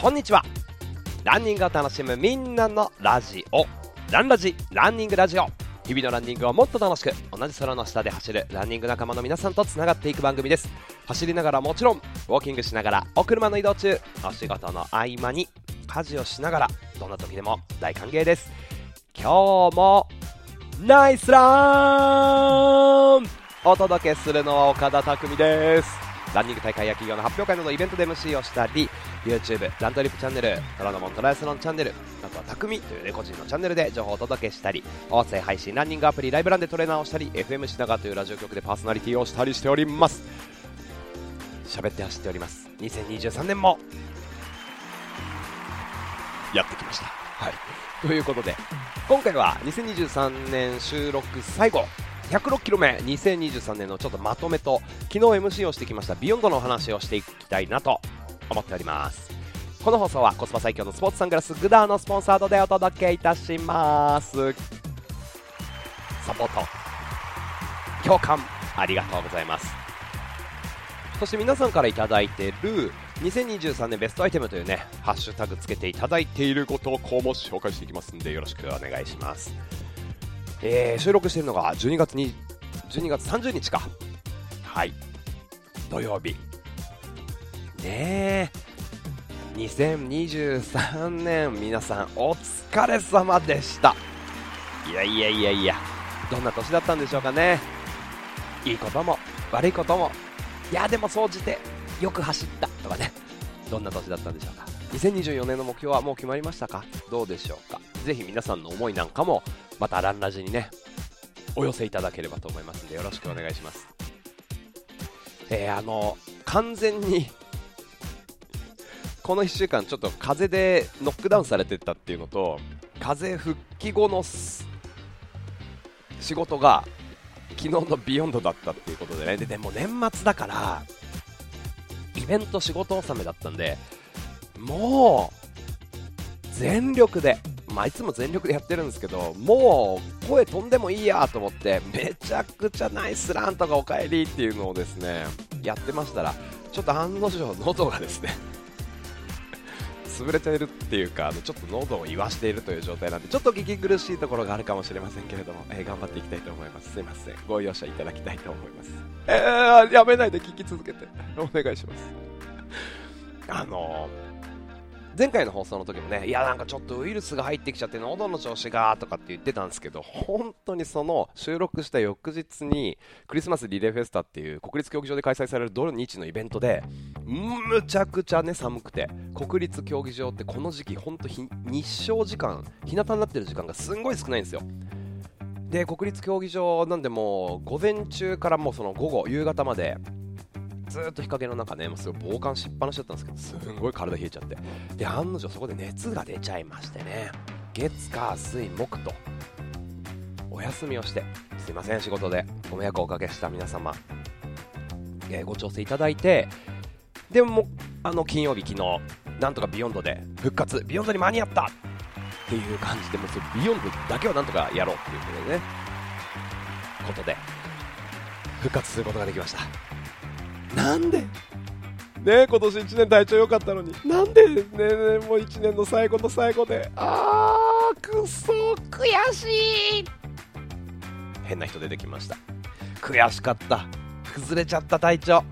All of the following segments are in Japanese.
こんにちは。ランニングを楽しむみんなのラジオ。ランラジランニングラジオ。日々のランニングをもっと楽しく同じ空の下で走るランニング仲間の皆さんとつながっていく番組です。走りながらもちろんウォーキングしながらお車の移動中お仕事の合間に家事をしながらどんな時でも大歓迎です。今日もナイスラン!お届けするのは岡田匠です。ランニング大会や企業の発表会などイベントで MC をしたり YouTube ラントリップチャンネル虎ノ門トライアスロンチャンネルあとは匠という、ね、個人のチャンネルで情報をお届けしたり音声配信ランニングアプリライブランでトレーナーをしたり FM 品川というラジオ局でパーソナリティをしたりしております。喋って走っております。2023年もやってきました。はい。ということで今回は2023年収録最後106キロ目2023年のちょっとまとめと昨日 MC をしてきましたビヨンドのお話をしていきたいなと思っております。この放送はコスパ最強のスポーツサングラス goodr のスポンサードでお届けいたします。サポート協賛ありがとうございます。そして皆さんから頂いてる2023年ベストアイテムというねハッシュタグつけていただいていることをこうも紹介していきますんでよろしくお願いします。えー、収録しているのが12月に12月30日か。はい。土曜日。ねえ。2023年皆さんお疲れ様でした。いやいやいやいや。どんな年だったんでしょうかね。いいことも悪いことも。いやでも総じてよく走ったとかね。どんな年だったんでしょうか。2024年の目標はもう決まりましたか。どうでしょうか。ぜひ皆さんの思いなんかもまたランラジにねお寄せいただければと思いますのでよろしくお願いします。えー、あの完全にこの1週間ちょっと風邪でノックダウンされてたっていうのと風邪復帰後の仕事が昨日のビヨンドだったっていうことでね。ででも年末だからイベント仕事納めだったんでもう全力でまあ、いつも全力でやってるんですけどもう声飛んでもいいやと思ってめちゃくちゃナイスランとかおかえりっていうのをですねやってましたらちょっと案の定喉がですね潰れているっていうかあのちょっと喉を言わしているという状態なんでちょっと聞き苦しいところがあるかもしれませんけれども、えー、頑張っていきたいと思います。すいません。ご容赦いただきたいと思います。えー、やめないで聞き続けてお願いします。あのー前回の放送の時もね、いや、なんかちょっとウイルスが入ってきちゃって、喉の調子がとかって言ってたんですけど、本当にその収録した翌日に、クリスマスリレーフェスタっていう国立競技場で開催される土日のイベントで、むちゃくちゃね、寒くて、国立競技場ってこの時期、本当日照時間、日向になってる時間がすんごい少ないんですよ。で、国立競技場なんでもう、午前中からもうその午後、夕方まで、ずっと日陰の中ね、もうすごい防寒しっぱなしだったんですけど、すんごい体冷えちゃって。で、案の定そこで熱が出ちゃいましてね、月、火、水、木と、お休みをして、すいません、仕事でご迷惑をおかけした皆様、えー、ご調整いただいて、でも、あの、金曜日、昨日、なんとかビヨンドで復活、ビヨンドに間に合ったっていう感じで、もうそビヨンドだけはなんとかやろうっていうことでね、ことで、復活することができました。なんで？ね今年1年体調良かったのに。なんで？ねねもう1年の最後の最後で。あーくそ悔しい。変な人出てきました。悔しかった。崩れちゃった体調。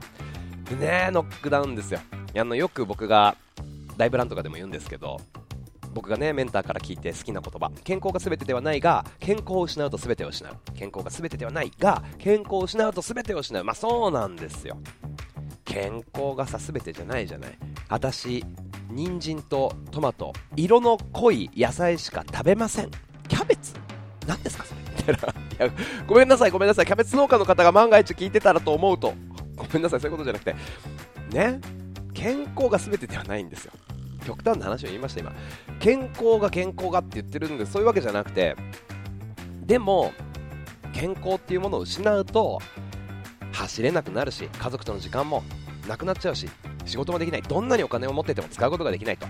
でねノックダウンですよ。あのよく僕がライブランとかでも言うんですけど僕がねメンターから聞いて好きな言葉。健康が全てではないが健康を失うと全てを失う。健康が全てではないが健康を失うと全てを失う。まあそうなんですよ。健康がさ全てじゃないじゃない。私人参とトマト色の濃い野菜しか食べません。キャベツ。何ですかそれ。みたいな。いやごめんなさいごめんなさい。キャベツ農家の方が万が一聞いてたらと思うと。ごめんなさいそういうことじゃなくて。ね。健康が全てではないんですよ。極端な話を言いました今。健康が健康がって言ってるんでそういうわけじゃなくてでも健康っていうものを失うと走れなくなるし家族との時間もなくなっちゃうし仕事もできないどんなにお金を持ってても使うことができないと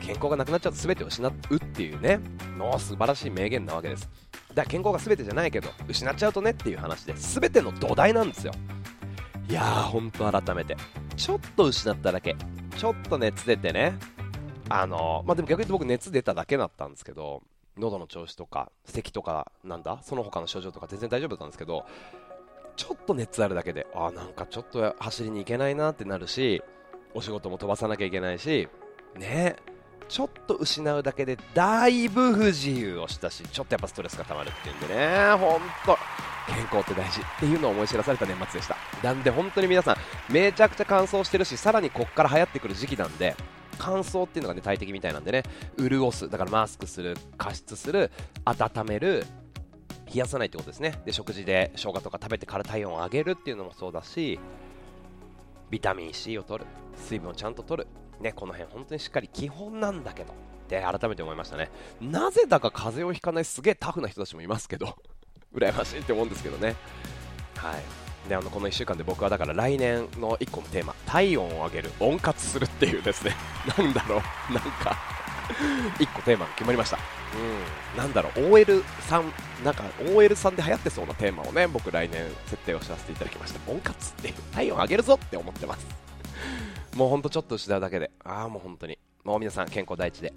健康がなくなっちゃうと全てを失うっていうねの素晴らしい名言なわけです。だから健康が全てじゃないけど失っちゃうとねっていう話で全ての土台なんですよ。いやーほんと改めて。ちょっと失っただけ。ちょっと熱出てね。あのまあ、でも逆に言うと僕熱出ただけだったんですけど喉の調子とか咳とかなんだ？その他の症状とか全然大丈夫だったんですけどちょっと熱あるだけであなんかちょっと走りに行けないなってなるしお仕事も飛ばさなきゃいけないしねちょっと失うだけでだいぶ不自由をしたしちょっとやっぱストレスが溜まるっていうんでね本当健康って大事っていうのを思い知らされた年末でした。なんで本当に皆さんめちゃくちゃ乾燥してるしさらにこっから流行ってくる時期なんで乾燥っていうのがね大敵みたいなんでね潤すだからマスクする加湿する温める冷やさないってことですね。で食事で生姜とか食べてから体温を上げるっていうのもそうだしビタミン C を取る水分をちゃんと取る。ねこの辺本当にしっかり基本なんだけど。って改めて思いましたね。なぜだか風邪をひかないすげえタフな人たちもいますけど 羨ましいって思うんですけどね。はい。であのこの1週間で僕はだから来年の1個のテーマ体温を上げる温活するっていうですね。なんだろう。なんか 1個テーマが決まりました。うん、なんだろう、OL さん、なんか OL さんで流行ってそうなテーマをね、僕来年設定をさせていただきました。温活っていう、体温上げるぞって思ってます。もうほんとちょっと失うだけで、ああもう本当に、もう皆さん健康第一で、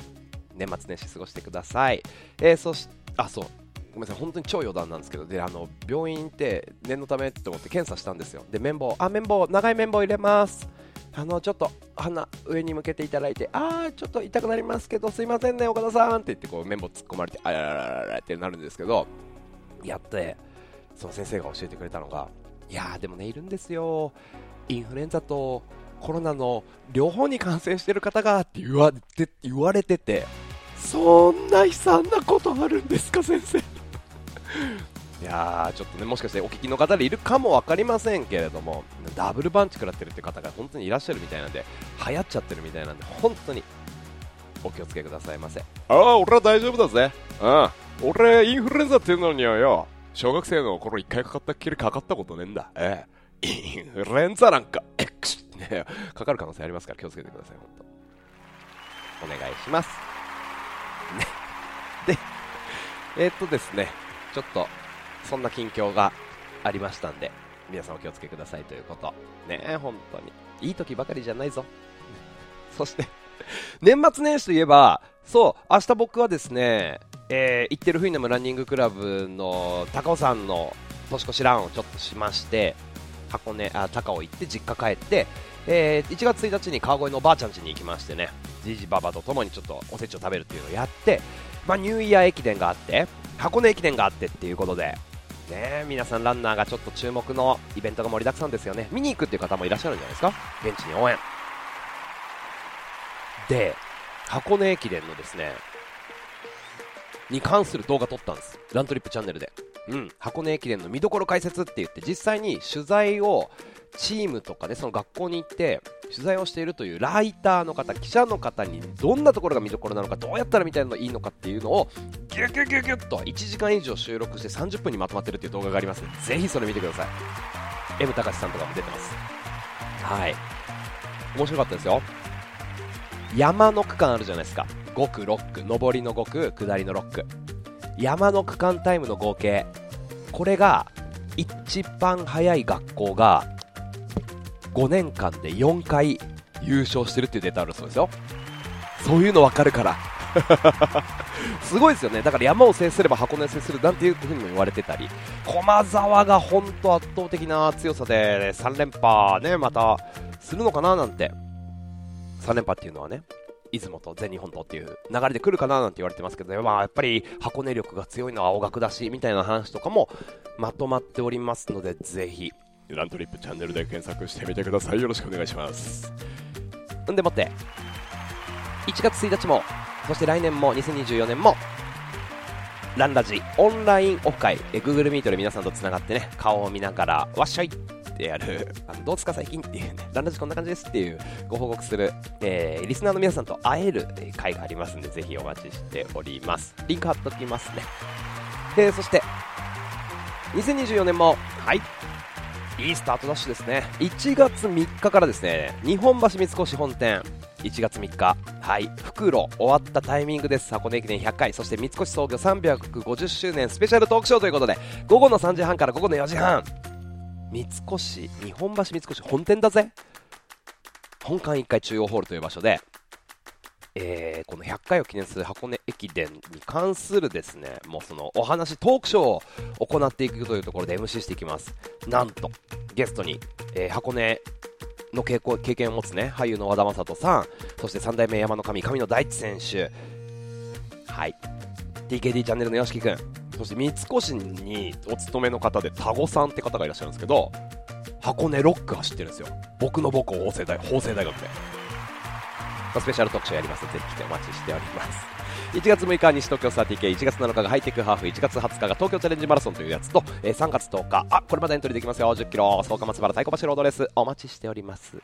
年末年始過ごしてください。えー、そし、あ、そう、ごめんなさい、本当に超余談なんですけど、で、あの、病院行って念のためって思って検査したんですよ。で、綿棒、あ、綿棒、長い綿棒入れます。あのちょっと鼻上に向けていただいて、あー、ちょっと痛くなりますけど、すいませんね、岡田さんって言ってこう綿棒突っ込まれて、あららららってなるんですけど、やって、その先生が教えてくれたのが、いやー、でもね、いるんですよ、インフルエンザとコロナの両方に感染してる方がって言われて言われてて、そんな悲惨なことあるんですか、先生。いやーちょっとねもしかしてお聞きの方でいるかも分かりませんけれどもダブルパンチ食らってるって方が本当にいらっしゃるみたいなんで流行っちゃってるみたいなんで本当にお気をつけくださいませ。ああ俺は大丈夫だぜ。うん。俺インフルエンザっていうのにはよ小学生の頃一回かかったっきりかかったことねえんだ。ええ。インフルエンザなんかえくしねかかる可能性ありますから気をつけてください本当。お願いします。ね。でえー、っとですね。ちょっとそんな近況がありましたんで、皆さんお気をつけくださいということ。ねえ、本当に。いい時ばかりじゃないぞ。そして年末年始といえば、そう、明日僕はですね、えー、行ってるフィンナムランニングクラブの高尾山の年越しランをちょっとしまして、箱根、あ、高尾行って実家帰って、えー、1月1日に川越のおばあちゃん家に行きましてね、じじばばと共にちょっとおせちを食べるっていうのをやって、まあ、ニューイヤー駅伝があって、箱根駅伝があってっていうことで、ね皆さんランナーがちょっと注目のイベントが盛りだくさんですよね。見に行くっていう方もいらっしゃるんじゃないですか？現地に応援。で箱根駅伝のですねに関する動画撮ったんです。ラントリップチャンネルで。うん。箱根駅伝の見どころ解説って言って実際に取材をチームとかねその学校に行って取材をしているというライターの方記者の方にどんなところが見どころなのかどうやったら見たらいいのかっていうのをギュギュギュギュッと1時間以上収録して30分にまとまってるっていう動画があります。のでぜひそれ見てください。M 高さんとかも出てます。はい。面白かったですよ。山の区間あるじゃないですか。5区6区上りの5区下りの6区山の区間タイムの合計。これが一番早い学校が5年間で4回優勝してるっていうデータあるそうですよ。そういうの分かるから。すごいですよね。だから山を制すれば箱根を制するなんていうふうにも言われてたり。駒沢が本当圧倒的な強さで3連覇ねまたするのかななんて。3連覇っていうのはね出雲と全日本とっていう流れで来るかななんて言われてますけど、ね、まあ、やっぱり箱根力が強いのは青学だしみたいな話とかもまとまっておりますのでぜひ。ラントリップチャンネルで検索してみてください。よろしくお願いします。んでもって1月1日もそして来年も2024年もランラジオンラインオフ会え Google Meet で皆さんとつながってね顔を見ながらわっしゃいってやる。あのどうですか最近っていうねランラジこんな感じですっていうご報告する、えー、リスナーの皆さんと会える会がありますんでぜひお待ちしております。リンク貼っときますね。でそして2024年もはい。いいスタートダッシュですね。1月3日からですね日本橋三越本店。1月3日。はい。袋終わったタイミングです。箱根駅伝100回。そして三越創業350周年。スペシャルトークショーということで午後の3時半から午後の4時半。三越日本橋三越本店だぜ。本館1階中央ホールという場所でえー、この100回を記念する箱根駅伝に関するですね、もうそのお話、トークショーを行っていくというところで MC していきます。なんと、ゲストに、えー、箱根の経験を持つね、俳優の和田正人さん、そして三代目山の神、神野大地選手、はい、TKD チャンネルの YOSHIKI 君、そして三越にお勤めの方で田子さんって方がいらっしゃるんですけど、箱根6区走ってるんですよ。僕の母校法政大法政大学で。スペシャル特集やりますので、ぜひ来てお待ちしております。1月6日西東京サーティ系、1月7日がハイテクハーフ、1月20日が東京チャレンジマラソンというやつと、えー、3月10日、あ、これまでエントリーできますよ、10キロ、草加松原太鼓橋ロードレース、お待ちしております。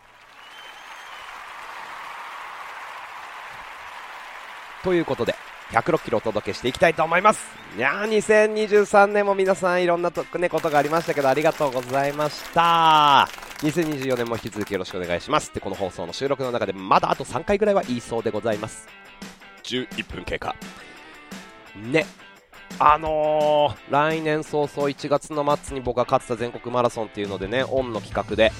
ということで、106キロお届けしていきたいと思います。いやー、2023年も皆さんいろんなと、ね、ことがありましたけど、ありがとうございました。2024年も引き続きよろしくお願いします。で、この放送の収録の中でまだあと3回ぐらいは言いそうでございます。11分経過。ね。あのー、来年早々1月の末に僕が勝ってた全国マラソンっていうのでね、オンの企画で、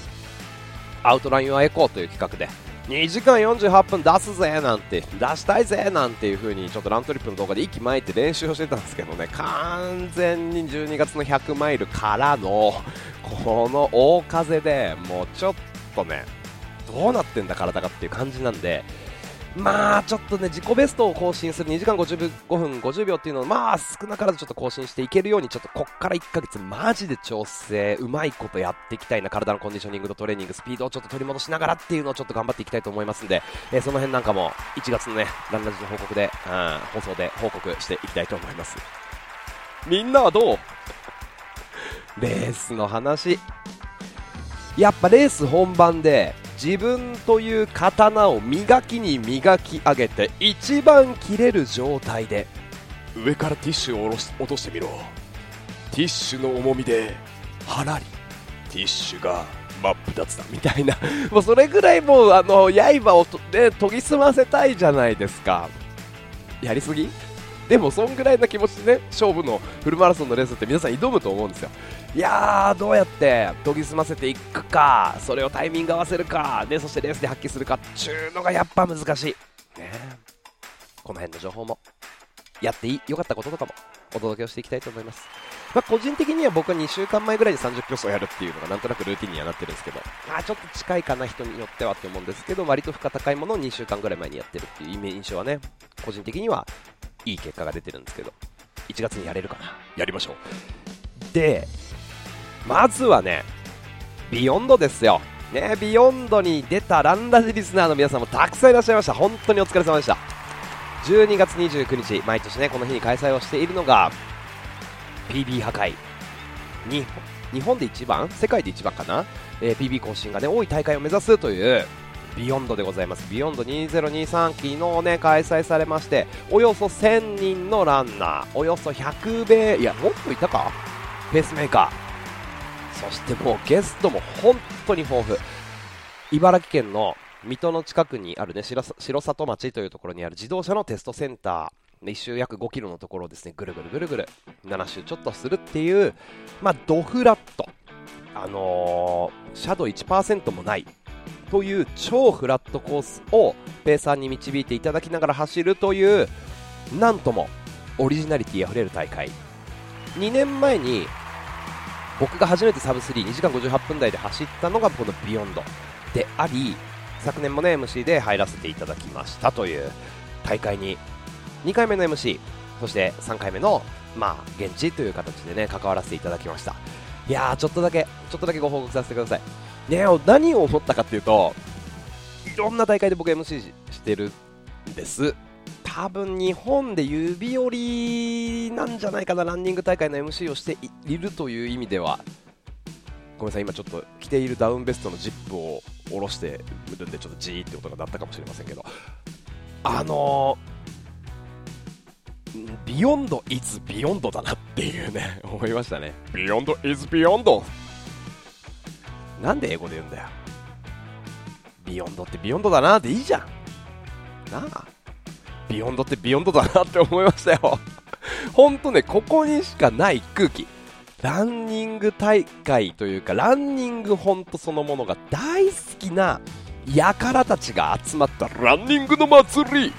アウトラインはエコーという企画で、2時間48分出すぜなんて、出したいぜなんていう風にちょっとラントリップの動画で息巻いて練習をしてたんですけどね、完全に12月の100マイルからの、この大風でもうちょっとね、どうなってんだ体がっていう感じなんで、まあちょっとね自己ベストを更新する2時間55分50秒っていうのをまあ少なからずちょっと更新していけるようにちょっとこっから1ヶ月マジで調整うまいことやっていきたいな体のコンディショニングとトレーニングスピードをちょっと取り戻しながらっていうのをちょっと頑張っていきたいと思いますんで、えー、その辺なんかも1月のねランラジの報告で、うん、放送で報告していきたいと思います。みんなはどう？レースの話。やっぱレース本番で自分という刀を磨きに磨き上げて一番切れる状態で上からティッシュを落としてみろ。ティッシュの重みではらりティッシュが真っ二つだみたいな。もうそれぐらいもうあの刃をね、研ぎ澄ませたいじゃないですか。やりすぎ？でもそんぐらいの気持ちでね勝負のフルマラソンのレースって皆さん挑むと思うんですよいやー、どうやって研ぎ澄ませていくか、それをタイミング合わせるか、でそしてレースで発揮するかっていうのがやっぱ難しい。ね、この辺の情報も、やっていい、良かったこととかもお届けをしていきたいと思います。まあ、個人的には僕は2週間前ぐらいで30キロ走やるっていうのがなんとなくルーティンにはなってるんですけど、まあ、ちょっと近いかな、人によってはって思うんですけど、割と負荷高いものを2週間ぐらい前にやってるっていう印象はね、個人的にはいい結果が出てるんですけど、1月にやれるかな、やりましょう。で、まずはね、ビヨンドですよ。ね、ビヨンドに出たランラジリスナーの皆さんもたくさんいらっしゃいました。本当にお疲れ様でした。12月29日、毎年ね、この日に開催をしているのが、PB 破壊。日本で一番？世界で一番かな、えー、PB 更新がね、多い大会を目指すという、ビヨンドでございます。ビヨンド2023昨日ね、開催されまして、およそ1000人のランナー、およそ100名、いや、もっといたか？ペースメーカー。そしてもうゲストも本当に豊富茨城県の水戸の近くにあるね城里町というところにある自動車のテストセンター1周約5キロのところをですねぐるぐるぐるぐる7周ちょっとするっていうまあドフラットあのー、シャドウ1%もないという超フラットコースをペーサーに導いていただきながら走るというなんともオリジナリティあふれる大会。2年前に僕が初めてサブ32時間58分台で走ったのがこのビヨンド。であり昨年もね MC で入らせていただきましたという大会に。2回目の MC そして3回目のまあ現地という形でね関わらせていただきました。いやーちょっとだけちょっとだけご報告させてください。ね何を思ったかっていうといろんな大会で僕 MC してるんです。多分日本で指折りなんじゃないかな、ランニング大会の MC をしているという意味では、ごめんなさい、今ちょっと着ているダウンベストのジップを下ろしてるんで、ちょっとジーって音が鳴ったかもしれませんけど、あの、 Beyond is Beyond だなっていうね、思いましたね。ビヨンド is ビヨンドなんで英語で言うんだよ。ビヨンドってビヨンドだなっていいじゃん。なあ。ビヨンドってビヨンドだなって思いましたよほんとね、ここにしかない空気。ランニング大会というか、ランニングほんとそのものが大好きな輩たちが集まったランニングの祭り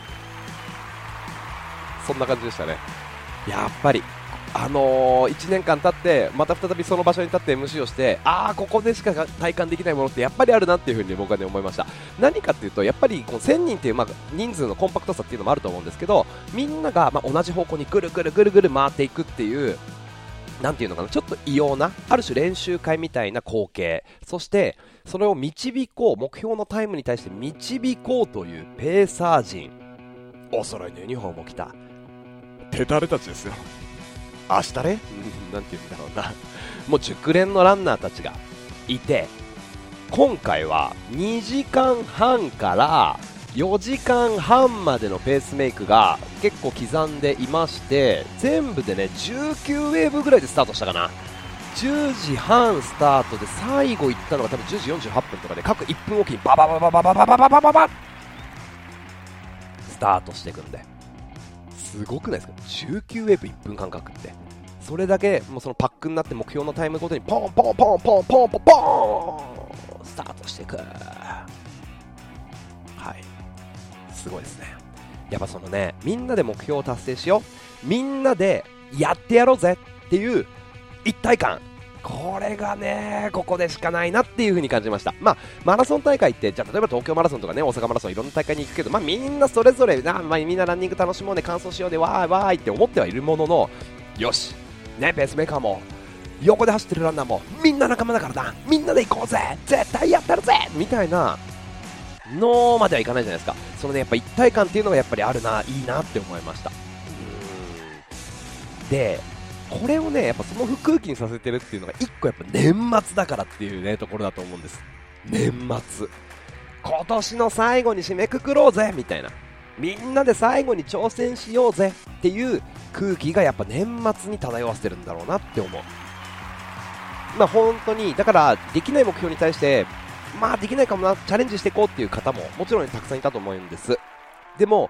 そんな感じでしたねやっぱりあのー、1年間経ってまた再びその場所に立って MC をしてああここでしか体感できないものってやっぱりあるなっていう風に僕はね思いました。何かっていうとやっぱりこの1000人っていう、まあ、人数のコンパクトさっていうのもあると思うんですけどみんなが、まあ、同じ方向にぐるぐるぐるぐる回っていくっていうなていうのかなちょっと異様なある種練習会みたいな光景。そしてそれを導こう目標のタイムに対して導こうというペーサー陣。お揃いのユニフォームを着た。手だれたちですよ。明日ね、なんて言うんだろうな、もう熟練のランナーたちがいて、今回は2時間半から4時間半までのペースメイクが結構刻んでいまして全部でね19ウェーブぐらいでスタートしたかな。10時半スタートで最後行ったのが多分10時48分とかで各1分おきにババババババババババババスタートしていくんですごくないですか？19ウェーブ1分間隔って。それだけもうそのパックになって目標のタイムごとにポンポンポンポンポンポンポンスタートしていく。はい。すごいですね。やっぱそのねみんなで目標を達成しよう。みんなでやってやろうぜっていう一体感。これがね、ここでしかないなっていう風に感じました。まあ、マラソン大会って、じゃあ例えば東京マラソンとかね、大阪マラソンいろんな大会に行くけど、まあみんなそれぞれな、まあ、みんなランニング楽しもうね、完走しようで、わーいわーいって思ってはいるものの、よし、ね、ペースメーカーも、横で走ってるランナーも、みんな仲間だからな、みんなで行こうぜ、絶対やったるぜみたいな、のまではいかないじゃないですか。そのね、やっぱ一体感っていうのがやっぱりあるな、いいなって思いました。で、これをね、やっぱその空気にさせてるっていうのが1個やっぱ年末だからっていうね、ところだと思うんです。年末。今年の最後に締めくくろうぜみたいな。みんなで最後に挑戦しようぜっていう空気がやっぱ年末に漂わせてるんだろうなって思う。まあ本当に、だからできない目標に対して、まあできないかもな、チャレンジしていこうっていう方ももちろんたくさんいたと思うんです。でも、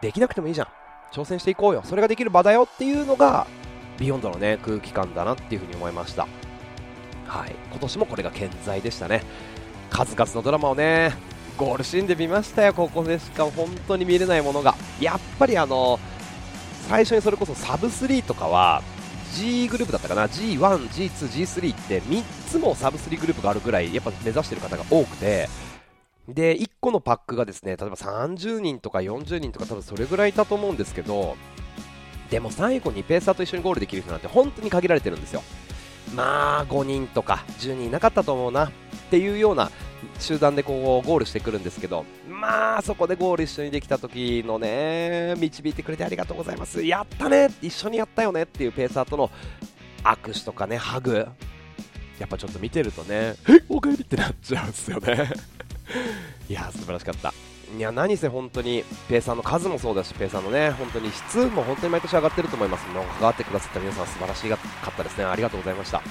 できなくてもいいじゃん。挑戦していこうよ。それができる場だよっていうのがビヨンドのね空気感だなっていうふに思いました。はい。今年もこれが健在でしたね。数々のドラマをねゴールシーンで見ましたよ。ここでしか本当に見れないものが。やっぱりあの最初にそれこそサブ3とかは G グループだったかな。G1、G2、G3 って3つもサブ3グループがあるぐらいやっぱ目指してる方が多くて。で1個のパックがですね例えば30人とか40人とか多分それぐらいいたと思うんですけどでも最後にペーサーと一緒にゴールできる人なんて本当に限られてるんですよ。まあ5人とか10人いなかったと思うなっていうような集団でこうゴールしてくるんですけどまあそこでゴール一緒にできた時のね導いてくれてありがとうございます。やったね一緒にやったよねっていうペーサーとの握手とかねハグ。やっぱちょっと見てるとねえおかえりってなっちゃうんですよね。いや素晴らしかった。いや何せ本当にペーサーの数もそうだしペーサーのね本当に質も本当に毎年上がってると思います。の関わってくださった皆さん素晴らしかったですねありがとうございました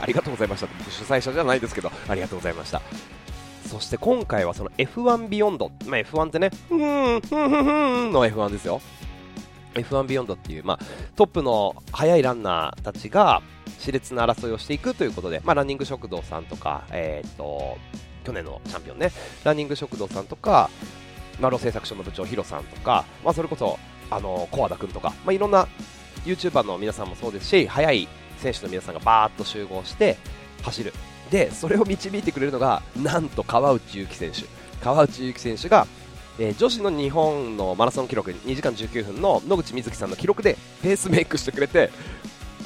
ありがとうございました主催者じゃないですけどあり。がとうございましたそして今回はその F1 ビヨンド、まあ、F1 ってね、ふーん、ふんふんふんの F1 ですよ。F1 ビヨンドっていう、まあ、トップの速いランナーたちが熾烈な争いをしていくということで、まあ、ランニング食堂さんとか、えー、っと、去年のチャンピオンね、ランニング食堂さんとか、マロ製作所の部長ヒロさんとか、まあ、それこそあのコアダ君とか、まあ、いろんな YouTuber の皆さんもそうですし速い選手の皆さんがバーッと集合して走る。でそれを導いてくれるのがなんと川内優輝選手。川内優輝選手が、えー、女子の日本のマラソン記録2時間19分の野口みずきさんの記録でペースメイクしてくれて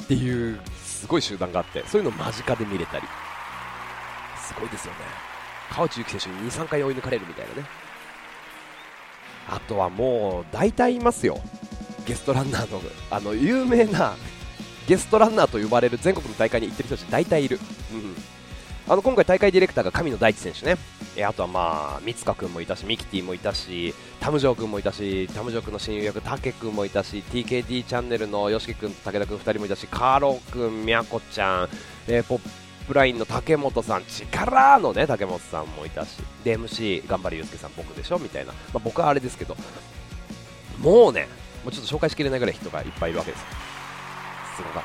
っていうすごい集団があってそういうのを間近で見れたり。すごいですよね。川内優輝選手に2、3回追い抜かれるみたいなね。あとはもう大体いますよ、ゲストランナーのあの有名なゲストランナーと呼ばれる全国の大会に行ってる人たち大体いる、うん、あの今回大会ディレクターが神野大地選手ね。えあとはまあ三塚君もいたしミキティもいたしタムジョー君もいたしタムジョー君の親友役タケ君もいたし TKD チャンネルの YOSHIKI 君と武田君2人もいたしカーロー君、みやこちゃん、えー、ポップラインの竹本さん、力のね、竹本さんもいたし、で、MC、頑張れゆうすけさん、僕でしょみたいな、まあ、僕はあれですけど、もうね、もうちょっと紹介しきれないぐらい人がいっぱいいるわけです。すごかっ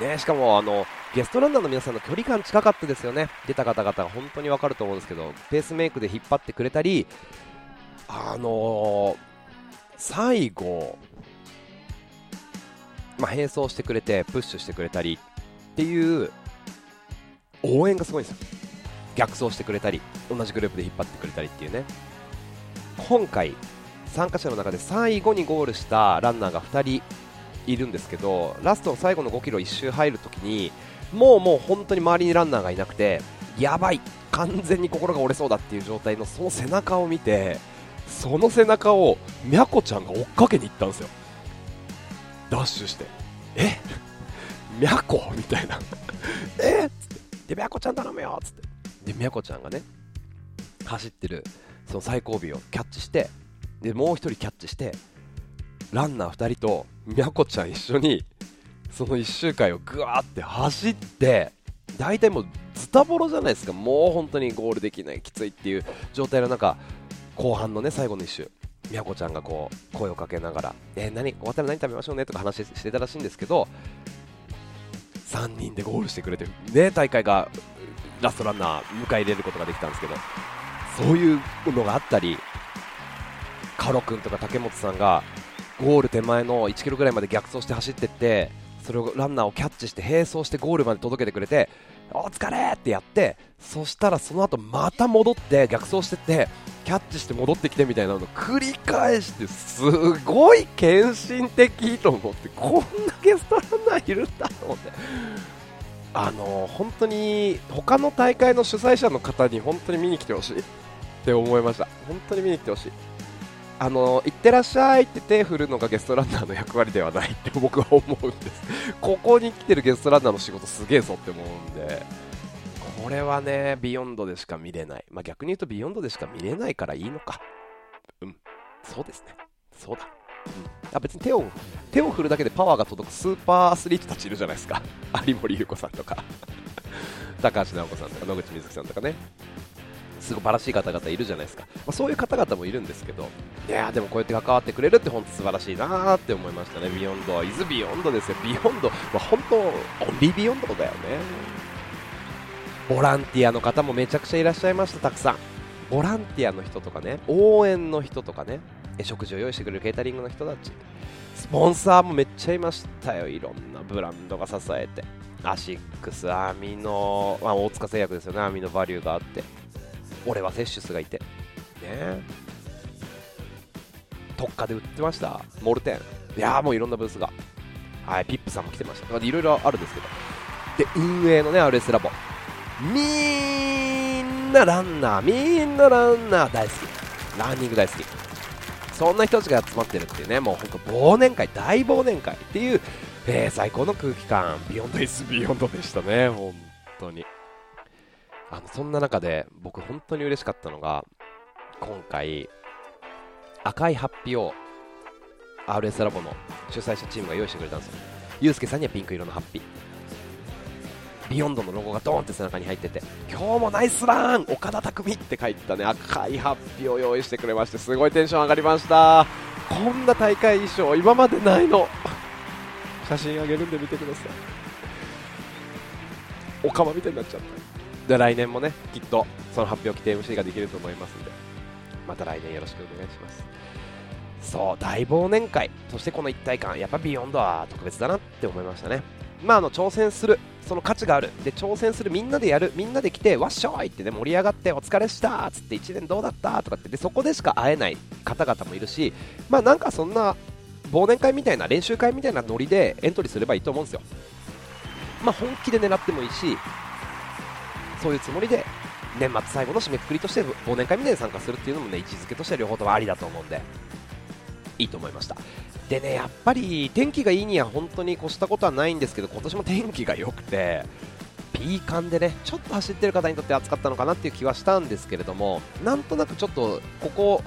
た。ね、しかも、あの、ゲストランナーの皆さんの距離感近かったですよね、出た方々が本当に分かると思うんですけど、ペースメイクで引っ張ってくれたり、あのー、最後、まあ、並走してくれて、プッシュしてくれたりっていう応援がすごいんですよ、逆走してくれたり、同じグループで引っ張ってくれたりっていうね、今回、参加者の中で最後にゴールしたランナーが2人いるんですけど、ラストの最後の5キロ1周入るときに、もうもう本当に周りにランナーがいなくて、やばい、完全に心が折れそうだっていう状態のその背中を見て、その背中をみゃこちゃんが追っかけに行ったんですよ、ダッシュして、え？みゃこみたいな、え？っ、で、みゃこちゃん頼むよっつって、で、みゃこちゃんがね、走ってるその最後尾をキャッチして、でもう1人キャッチして、ランナー2人とみゃこちゃん一緒にその1周回をぐわーって走って大体もうズタボロじゃないですか。もう本当にゴールできないきついっていう状態の中後半のね最後の1周。みやこちゃんがこう声をかけながら、えー、何？終わったら何食べましょうね？とか話してたらしいんですけど3人でゴールしてくれてね大会がラストランナー迎え入れることができたんですけど。そういうのがあったりカロ君とか竹本さんがゴール手前の1キロぐらいまで逆走して走っていってそれをランナーをキャッチして並走してゴールまで届けてくれてお疲れってやってそしたらその後また戻って逆走してってキャッチして戻ってきてみたいなのを繰り返してすごい献身的と思ってこんなゲストランナーいるんだと思って。あの本当に他の大会の主催者の方に本当に見に来てほしいって思いました。本当に見に来てほしい。あの行ってらっしゃいって手振るのがゲストランナーの役割ではないって僕は思うんです。ここに来てるゲストランナーの仕事すげえぞって思うんで。これはねビヨンドでしか見れない、まあ、逆に言うとビヨンドでしか見れないからいいのか。うん。そうですね。そうだ。うん、あ別に手を手を振るだけでパワーが届くスーパーアスリートたちいるじゃないですか。有森裕子さんとか。高橋尚子さんとか野口みずきさんとかね。すごい素晴らしい方々いるじゃないですか、まあ、そういう方々もいるんですけど、いやでもこうやって関わってくれるって本当素晴らしいなって思いましたね、 Beyond, is Beyond ですよ、ビヨンド、まあ、本当、 only Beyond だよね、ボランティアの方もめちゃくちゃいらっしゃいました、たくさん、ボランティアの人とかね、応援の人とかね、食事を用意してくれるケータリングの人たち、スポンサーもめっちゃいましたよ、いろんなブランドが支えて。アシックス、アミノ、まあ、大塚製薬ですよね、アミノバリューがあって、俺はセッシュスがいて。ね。特価で売ってました。モルテン。いやーもういろんなブースが。はいピップさんも来てました。いろいろあるんですけど。で運営のね RS ラボ。みんなランナー。みんなランナー大好き。ランニング大好き。そんな人たちが集まってるっていうねもうほんと忘年会大忘年会っていう、えー、最高の空気感。 Beyond is Beyond でしたね本当にあのそんな中で僕本当に嬉しかったのが今回赤いハッピーを RS ラボの主催者チームが用意してくれたんですよ。ユうスケさんにはピンク色のハッピー。ビヨンドのロゴがドーンって背中に入ってて今日もナイスラン岡田匠って書いてたね赤いハッピーを用意してくれましてすごいテンション上がりました。こんな大会衣装今までないの。写真あげるんで見てください。おかまみたいになっちゃった。で来年もねきっとその発表規定 MC ができると思いますのでまた来年よろしくお願いします。そう大忘年会。そしてこの一体感。やっぱビヨンドは特別だなって思いましたね。まああの挑戦する。その価値がある。で挑戦するみんなでやる。みんなで来てわっしょいってね盛り上がってお疲れしたっつって1年どうだったとかってでそこでしか会えない。方々もいるしまあなんかそんな忘年会みたいな練習会みたいなノリでエントリーすればいいと思うんですよ。まあ本気で狙ってもいいしそういうつもりで年末最後の締めくくりとして忘年会みたいに参加するっていうのもね位置づけとしては両方ともありだと思うんでいいと思いました。でねやっぱり天気がいいには本当に越したことはないんですけど今年も天気が良くてピーカンでねちょっと走ってる方にとって暑かったのかなっていう気はしたんですけれどもなんとなくちょっとここ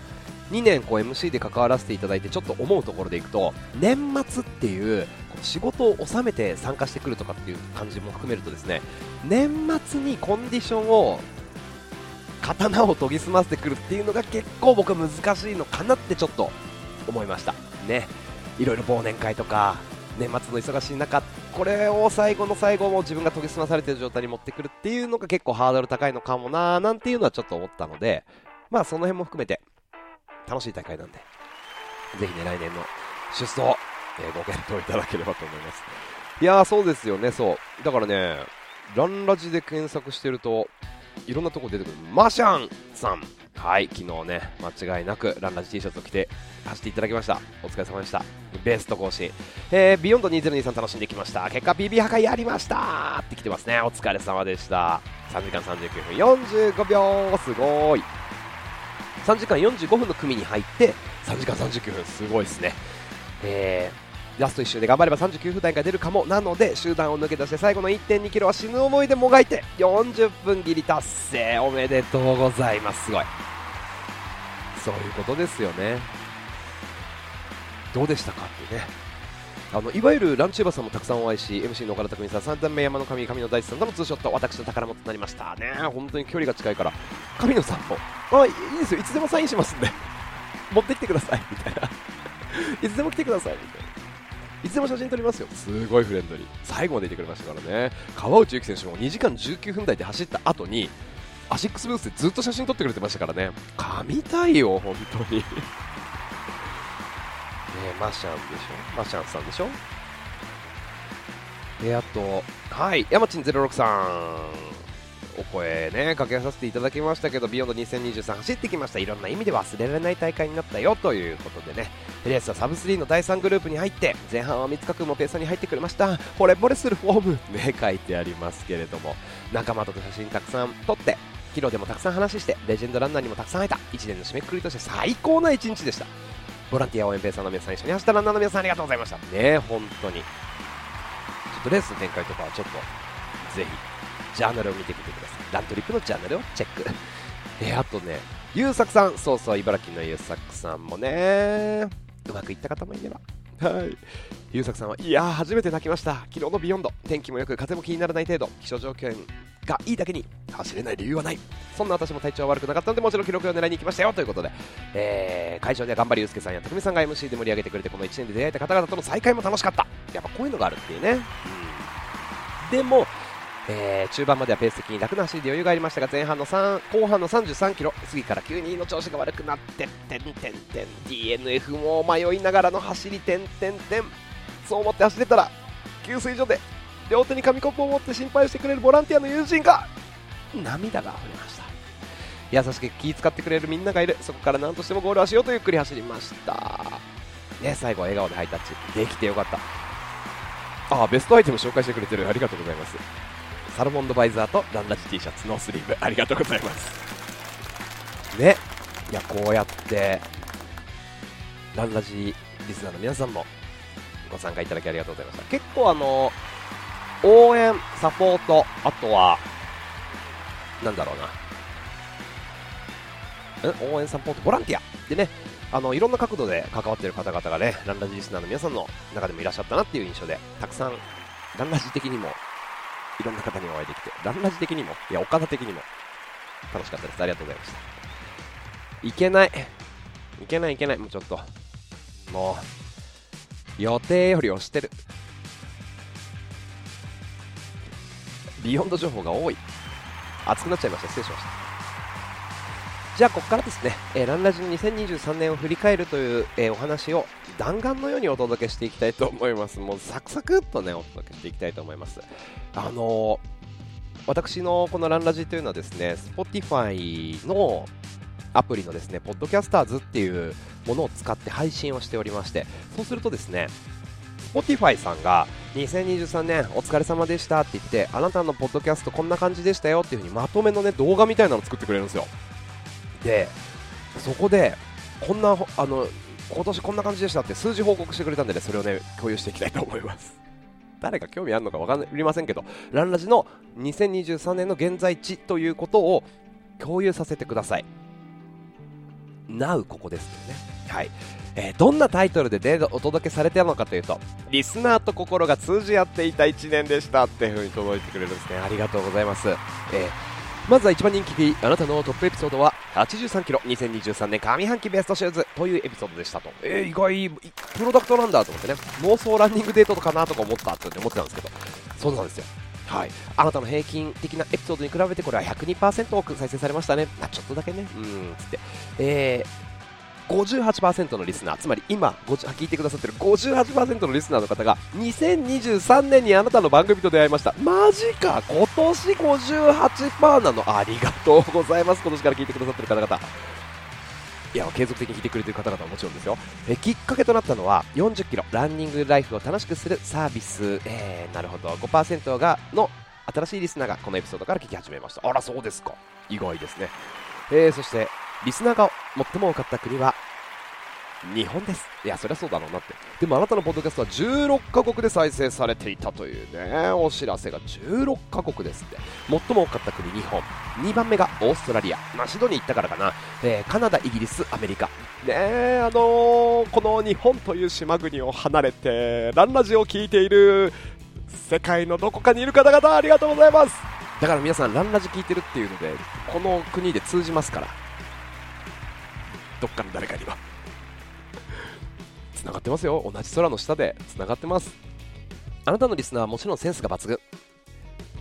2年こう MC で関わらせていただいてちょっと思うところでいくと年末っていう仕事を収めて参加してくるとかっていう感じも含めるとですね年末にコンディションを刀を研ぎ澄ませてくるっていうのが結構僕は難しいのかなってちょっと思いました。ね。いろいろ忘年会とか年末の忙しい中これを最後の最後も自分が研ぎ澄まされてる状態に持ってくるっていうのが結構ハードル高いのかもなーなんていうのはちょっと思ったので、まあその辺も含めて楽しい大会なんで、ぜひね、来年の出走、え、ご検討いただければと思います。いやー、そうですよね、そう。だからね、ランラジで検索してると、いろんなとこ出てくる。マシャンさん。はい、昨日ね、間違いなくランラジ T シャツを着て走っていただきました。お疲れ様でした。ベスト更新。えー、ビヨンド2023楽しんできました。結果 PB 破壊やりましたって来てますね。お疲れ様でした。3時間39分45秒。すごい。3時間45分の組に入って3時間39分すごいですね。えーラスト1周で頑張れば39分台が出るかも。なので集団を抜け出して最後の1 2キロは死ぬ思いでもがいて40分切り達成。おめでとうございます。すごい。そういうことですよね。どうでしたかってね。あのいわゆるランチューバーさんもたくさんお会いし MC の岡田匠さん三段目山の神神野大地さんとのツーショット。私の宝物となりましたね。本当に距離が近いから神野さんも。あいいですよ。いつでもサインしますんで。持ってきてください。みたいな。いつでも来てください。みたいな。いつでも写真撮りますよ。すごいフレンドリー最後までいてくれましたからね。川内優輝選手も2時間19分台で走った後にアシックスブースでずっと写真撮ってくれてましたからね。神対応本当に。ねマシャンでしょ？マシャンさんでしょ？であとはい山ちん06さん。お声ねかけさせていただきましたけどビヨンド2023走ってきました。いろんな意味で忘れられない大会になったよということでね。レースはサブ3の第3グループに入って前半は三塚君もペースに入ってくれました。惚れ惚れするフォーム。ね書いてありますけれども。仲間と写真たくさん撮ってキロでもたくさん話してレジェンドランナーにもたくさん会えた。1年の締めくくりとして最高な1日でした。ボランティア応援ペーサーの皆さん一緒に走ったランナーの皆さんありがとうございました。ね本当に。ちょっとレースの展開とかはちょっとぜひジャーナルを見てみてください。ラントリップのジャーナルをチェック。えー、あとね優作さん。そうそう茨城の優作さんもねうまくいった方もいれば。はい。優作さんはいやー初めて泣きました。昨日のビヨンド。天気もよく風も気にならない程度。気象条件がいいだけに走れない理由はない。そんな私も体調悪くなかったのでもちろん記録を狙いに行きましたよということで、えー、会場では頑張りゆうすけさんや匠さんが MC で盛り上げてくれてこの1年で出会えた方々との再会も楽しかった。やっぱこういうのがあるっていうね、うん、でもえー、中盤まではペース的に楽な走りで余裕がありましたが前半の3後半の33キロ過ぎから急にの調子が悪くなっててんてんてん。DNF も迷いながらの走りてんてんてん。そう思って走れたら給水所で両手に紙コップを持って心配してくれるボランティアの友人が涙が溢れました。優しく気遣ってくれるみんながいる。そこから何としてもゴールはしようとゆっくり走りました。ね最後は笑顔でハイタッチ。できてよかった。ああベストアイテム紹介してくれてる。ありがとうございます。サルモンドバイザーとランラジ T シャツのスリーブありがとうございます。ね。いやこうやってランラジリスナーの皆さんもご参加いただきありがとうございました。結構あの応援サポートあとはなんだろうな。応援サポートボランティア。でねあのいろんな角度で関わっている方々がねランラジリスナーの皆さんの中でもいらっしゃったなっていう印象でたくさんランラジ的にもいろんな方にお会いできて、ランラジ的にも、いや、岡田的にも、楽しかったです。ありがとうございました。いけない。いけないいけない。もうちょっと。もう、予定より押してる。ビヨンド情報が多い。熱くなっちゃいました。失礼しました。じゃあ、ここからですね、えー、ランラジの2023年を振り返るという、えー、お話を弾丸のようにお届けしていきたいと思います。もうサクサクっとね、お届けしていきたいと思います。あのー、私のこのランラジというのはですね、Spotify のアプリのですね、ポッドキャスターズっていうものを使って配信をしておりまして、そうするとですね、Spotify さんが2023年お疲れ様でしたって言って、あなたのポッドキャストこんな感じでしたよっていう風にまとめのね、動画みたいなのを作ってくれるんですよ。でそこでこんなあの今年こんな感じでしたって数字報告してくれたんでねそれをね共有していきたいと思います。誰か興味あるのか分かりませんけどランラジの2023年の現在地ということを共有させてください。Now ここですよね。はい。えー、どんなタイトルでデータお届けされてるのかというとリスナーと心が通じ合っていた1年でしたっていう風に届いてくれるんですね。ありがとうございます、えーまずは一番人気あなたのトップエピソードは83キロ2023年上半期ベストシューズというエピソードでしたと。えー、意外プロダクトなんだと思ってね妄想ランニングデートかなとか思ったって思ってたんですけど。そうなんですよ。はい、あなたの平均的なエピソードに比べてこれは102%多く再生されましたね、まあ、ちょっとだけね、うんつって、えー、58%のリスナー、つまり今聞いてくださってる58%のリスナーの方が2023年にあなたの番組と出会いました。マジか今年58%なの。ありがとうございます。今年から聞いてくださってる方々。いや継続的に聞いてくれてる方々はもちろんですよ。えきっかけとなったのは40キロランニングライフを楽しくするサービス、えー、なるほど。5%がの新しいリスナーがこのエピソードから聞き始めました。あらそうですか。意外ですね、えー、そしてリスナーが最も多かった国は日本です。いや、そりゃそうだろうなって。でもあなたのポッドキャストは16カ国で再生されていたというね、お知らせが16カ国ですって。最も多かった国、日本。2番目がオーストラリア。まあ、シドニー行ったからかな。えー、カナダ、イギリス、アメリカ。ねえ、あのー、この日本という島国を離れて、ランラジを聞いている世界のどこかにいる方々、ありがとうございます。だから皆さん、ランラジ聞いてるっていうので、この国で通じますから。どっかの誰かには。繋がってますよ。同じ空の下でつながってます。あなたのリスナーはもちろんセンスが抜群。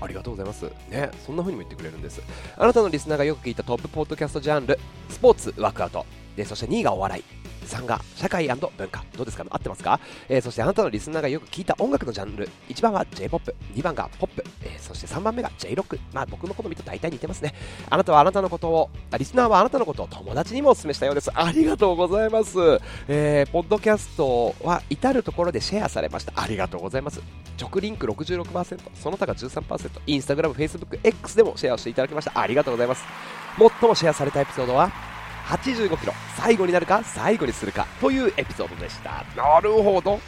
ありがとうございます。ねそんな風にも言ってくれるんです。あなたのリスナーがよく聞いたトップポッドキャストジャンルスポーツワークアウト。でそして2位がお笑い。3が社会文化どうですか？合ってますか、えー、そしてあなたのリスナーがよく聞いた音楽のジャンル。1番は J-POP2 番がポップ、えー、そして3番目が J-ROCK まあ僕の好みと大体似てますね。あなたはあなたのことをリスナーはあなたのことを友達にもお勧めしたようです。ありがとうございます、えー、ポッドキャストは至るところでシェアされました。ありがとうございます。直リンク66%その他が13%インスタグラム、フェイスブック、X でもシェアしていただきました。ありがとうございます。最もシェアされたエピソードは85キロ最後になるか最後にするかというエピソードでした。なるほど。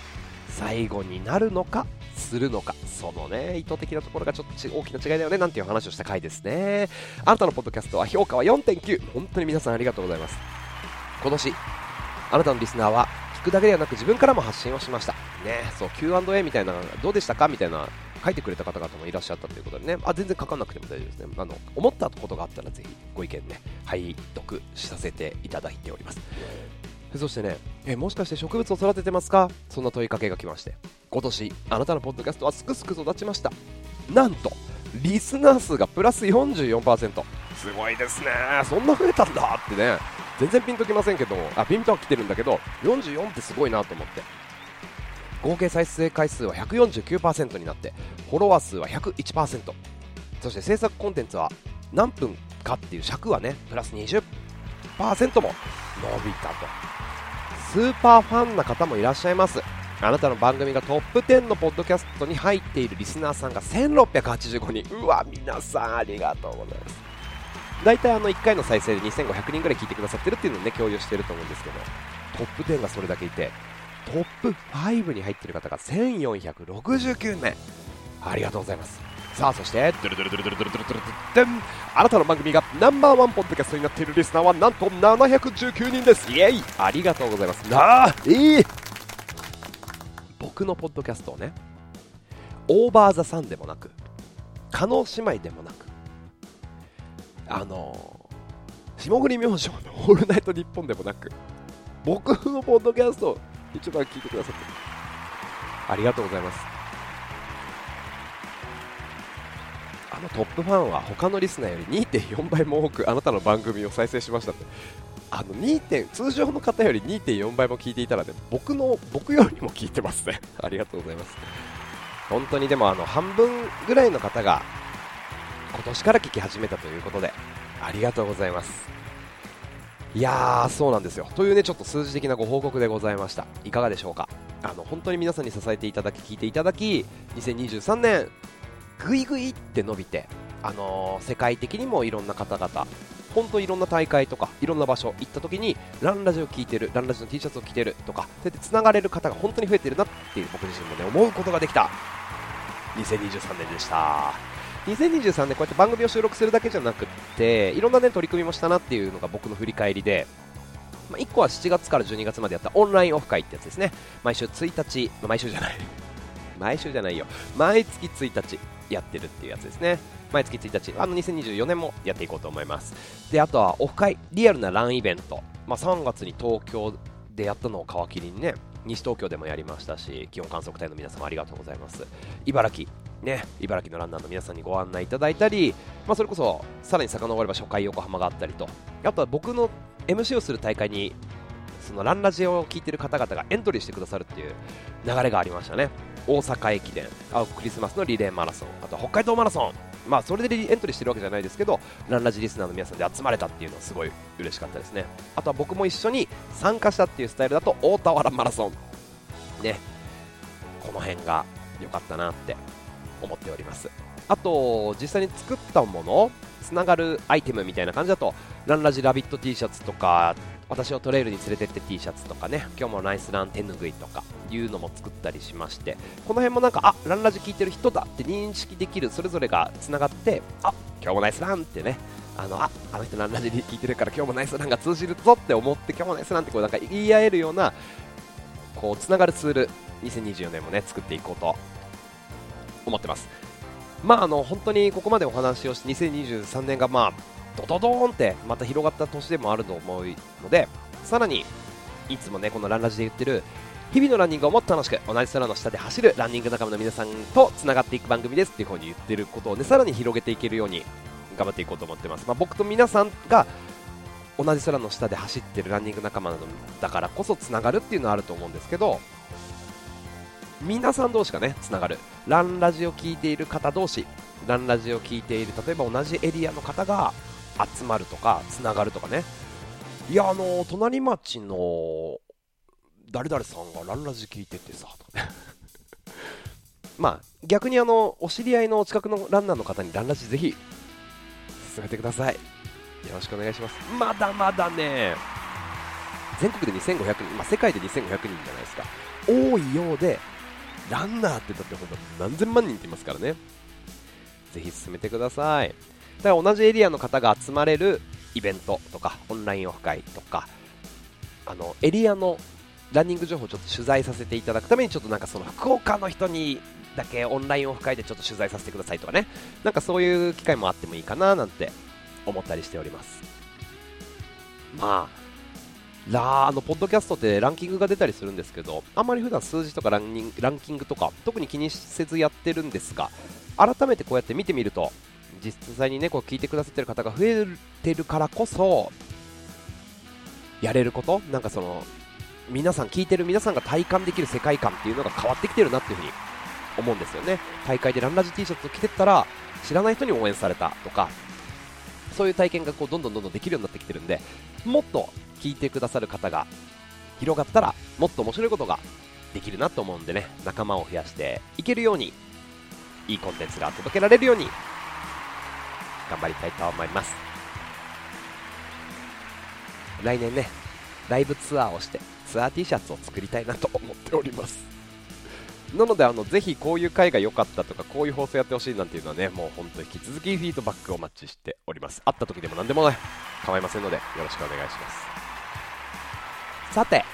最後になるのかするのかそのね意図的なところがちょっと大きな違いだよねなんていう話をした回ですね。あなたのポッドキャストは評価は4.9本当に皆さんありがとうございます。今年あなたのリスナーは聞くだけではなく自分からも発信をしました。ねそう Q&A みたいなどうでしたか？みたいな書いてくれた方々もいらっしゃったということでね、あ全然書かなくても大丈夫ですね。あの思ったことがあったらぜひご意見ね、拝読させていただいております。そしてね、えもしかして植物を育ててますか？そんな問いかけが来まして、今年あなたのポッドキャストはすくすく育ちました。なんと、リスナー数がプラス44%。すごいですね。そんな増えたんだってね。全然ピンときませんけど、あ、ピンとは来てるんだけど、44ってすごいなと思って。合計再生回数は149%になってフォロワー数は101%そして制作コンテンツは何分かっていう尺はねプラス20%も伸びたと。スーパーファンな方もいらっしゃいます。あなたの番組がトップ10のポッドキャストに入っているリスナーさんが1685人。うわ皆さんありがとうございます。大体あの1回の再生で2500人ぐらい聞いてくださってるっていうのをね共有してると思うんですけどトップ10がそれだけいてトップ5に入っている方が1469名。ありがとうございます。さあそしてドゥルドゥルドゥルドゥルドゥルドゥルドゥルあなたの番組がナンバーワンポッドキャストになっているリスナーはなんと719人ですイエイありがとうございますなあいい僕のポッドキャストをねオーバーザさんでもなく加納姉妹でもなくあの霜降り明星の「オールナイトニッポン」でもなく僕のポッドキャスト一番聞いてくださって。ありがとうございます。あのトップファンは他のリスナーより2.4倍も多くあなたの番組を再生しましたって。あの2点通常の方より2.4倍も聞いていたらね僕の僕よりも聞いてますね。ありがとうございます。本当にでもあの半分ぐらいの方が今年から聞き始めたということでありがとうございます。いやー、そうなんですよ。というね、ちょっと数字的なご報告でございました。いかがでしょうか？あの、本当に皆さんに支えていただき、聞いていただき、2023年、ぐいぐいって伸びて、あのー、世界的にもいろんな方々、本当にいろんな大会とか、いろんな場所行った時に、ランラジを聞いてる、ランラジの T シャツを着てるとか、そうやって繋がれる方が本当に増えてるなっていう僕自身もね、思うことができた、2023年でした。2023年こうやって番組を収録するだけじゃなくっていろんなね取り組みもしたなっていうのが僕の振り返りで、まあ、1個は7月から12月までやったオンラインオフ会ってやつですね。毎週1日、まあ、毎週じゃない。毎週じゃないよ。毎月1日やってるっていうやつですね。毎月1日あの2024年もやっていこうと思います。であとはオフ会リアルなランイベント、まあ、3月に東京でやったのを皮切りにね西東京でもやりましたし気温観測隊の皆様ありがとうございます。茨城。ね茨城のランナーの皆さんにご案内いただいたり、まあ、それこそさらに遡れば初回横浜があったりと。あとは僕の MC をする大会にそのランラジオを聞いてる方々がエントリーしてくださるっていう流れがありましたね。大阪駅伝あクリスマスのリレーマラソンあと北海道マラソン。まあそれでエントリーしてるわけじゃないですけどランラジリスナーの皆さんで集まれたっていうのはすごい嬉しかったですね。あとは僕も一緒に参加したっていうスタイルだと大田原マラソン。ね。この辺が良かったなって思っております。あと実際に作ったものつながるアイテムみたいな感じだとランラジラビット T シャツとか私をトレイルに連れてって T シャツとかね今日もナイスラン手ぬぐいとかいうのも作ったりしましてこの辺もなんかあランラジ聞いてる人だって認識できるそれぞれがつながってあ今日もナイスランってねあのああの人ランラジに聞いてるから今日もナイスランが通じるぞって思って今日もナイスランってこうなんか言い合えるようなこうつながるツール2024年もね作っていこうと思ってます。まああの本当にここまでお話をして2023年がまあドドドーンってまた広がった年でもあると思うのでさらにいつもねこのランラジで言ってる日々のランニングをもっと楽しく同じ空の下で走るランニング仲間の皆さんとつながっていく番組ですっていう風に言ってることをねさらに広げていけるように頑張っていこうと思ってます、まあ、僕と皆さんが同じ空の下で走ってるランニング仲間だからこそつながるっていうのはあると思うんですけど皆さん同士がねつながる。ランラジを聞いている方同士。ランラジを聞いている例えば同じエリアの方が集まるとかつながるとかね。いやあの隣町の誰々さんがランラジ聞いててさとか。ね まあ逆にあのお知り合いのお近くのランナーの方にランラジぜひ進めてください。よろしくお願いします。まだまだね全国で2500人、まあ、世界で2500人じゃないですか。多いようでランナーってだってほんと何千万人っていますからね。ぜひ進めてください。だから同じエリアの方が集まれるイベントとかオンラインオフ会とかあのエリアのランニング情報をちょっと取材させていただくためにちょっとなんかその福岡の人にだけオンラインオフ会でちょっと取材させてくださいとかね。なんかそういう機会もあってもいいかななんて思ったりしております。まああのポッドキャストってランキングが出たりするんですけどあんまり普段数字とかランランキングとか特に気にせずやってるんですが改めてこうやって見てみると実際にねこう聞いてくださってる方が増えてるからこそやれることなんかその皆さん聞いてる皆さんが体感できる世界観っていうのが変わってきてるなっていうふうに思うんですよね。大会でランラジ T シャツを着てったら知らない人に応援されたとかそういう体験がこうどんどんどんどんできるようになってきてるんでもっと聞いてくださる方が広がったらもっと面白いことができるなと思うんでね仲間を増やしていけるようにいいコンテンツが届けられるように頑張りたいと思います。来年ねライブツアーをしてツアー T シャツを作りたいなと思っております。なのであのぜひこういう回が良かったとかこういう放送やってほしいなんていうのはねもう本当引き続きフィードバックをお待ちしております。会った時でも何でもね構いませんのでよろしくお願いします。さて。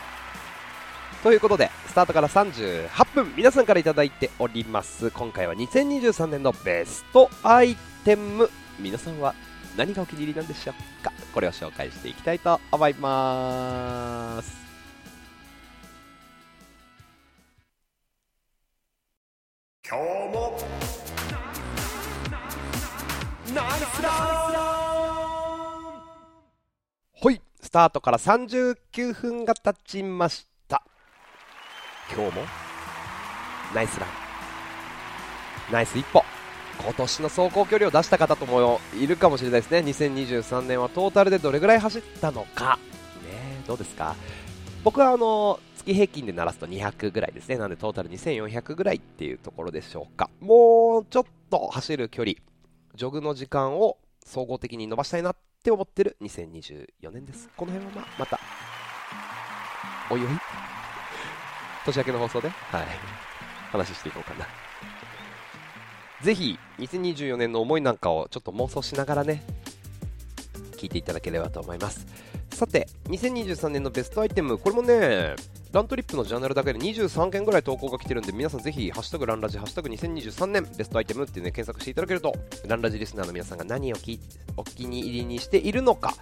ということでスタートから38分皆さんから頂いております。今回は2023年のベストアイテム。皆さんは何がお気に入りなんでしょうか？これを紹介していきたいと思います。今日も。ナイスラはい。スタートから39分が経ちました。今日もナイスラン。ナイス一歩。今年の走行距離を出した方ともいるかもしれないですね。2023年はトータルでどれぐらい走ったのか。ねどうですか？僕はあの月平均で鳴らすと200ぐらいですね。なのでトータル2400ぐらいっていうところでしょうか。もうちょっと走る距離、ジョグの時間を総合的に伸ばしたいなっって思ってる2024年です。この辺はままた、おいおい、年明けの放送で、はい、話していこうかな。ぜひ、2024年の思いなんかをちょっと妄想しながらね、聞いていただければと思います。さて2023年のベストアイテムこれもねラントリップのジャーナルだけで23件ぐらい投稿が来てるんで皆さんぜひハッシュタグランラジハッシュタグ2023年ベストアイテムってね検索していただけるとランラジリスナーの皆さんが何をきお気に入りにしているのか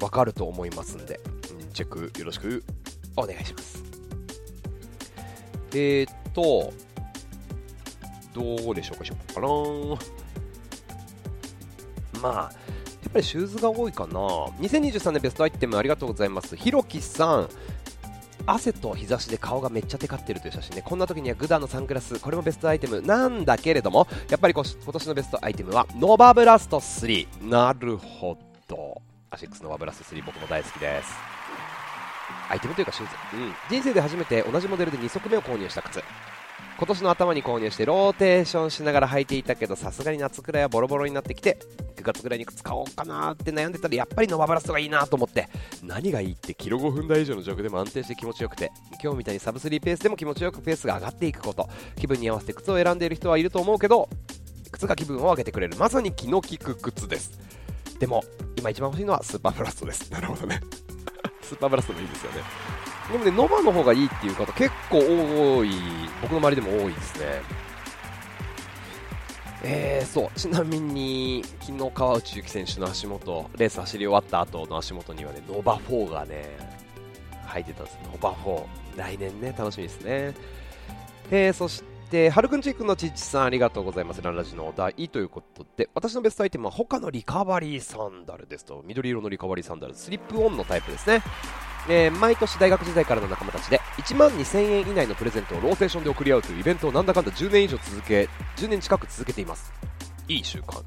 わかると思いますんでチェックよろしくお願いします。えー、っとどうでしょうかしようかな。まあやっぱりシューズが多いかな。2023年ベストアイテムありがとうございます。ひろきさん。汗と日差しで顔がめっちゃテカってるという写真ね。こんな時にはグダのサングラス。これもベストアイテム。なんだけれどもやっぱり今年のベストアイテムはノバブラスト3なるほど。アシックスノバブラスト3僕も大好きです。アイテムというかシューズ、うん、人生で初めて同じモデルで2足目を購入した靴。今年の頭に購入してローテーションしながら履いていたけどさすがに夏くらいはボロボロになってきて9月ぐらいに使おうかなって。悩んでたらやっぱりノバブラストがいいなと思って何がいいってキロ5分台以上のジョグでも安定して気持ちよくて今日みたいにサブ3ペースでも気持ちよくペースが上がっていくこと気分に合わせて靴を選んでいる人はいると思うけど靴が気分を上げてくれるまさに気の利く靴ですでも今一番欲しいのはスーパーブラストですなるほどねスーパーブラストもいいですよねでもね、ノバの方がいいっていう方結構多い、僕の周りでも多いですね。えー、そう、ちなみに、昨日川内優輝選手の足元、レース走り終わった後の足元にはね、ノバ4がね、入ってたんです。ノバ4。来年ね、楽しみですね。えー、そして、はるくんちーくんのちっちさんありがとうございます。ランラジのお題ということで、私のベストアイテムは他のリカバリーサンダルですと、緑色のリカバリーサンダル、スリップオンのタイプですね。えー、毎年大学時代からの仲間たちで1万2000円以内のプレゼントをローテーションで送り合うというイベントをなんだかんだ10年以上続け10年近く続けています。いい習慣。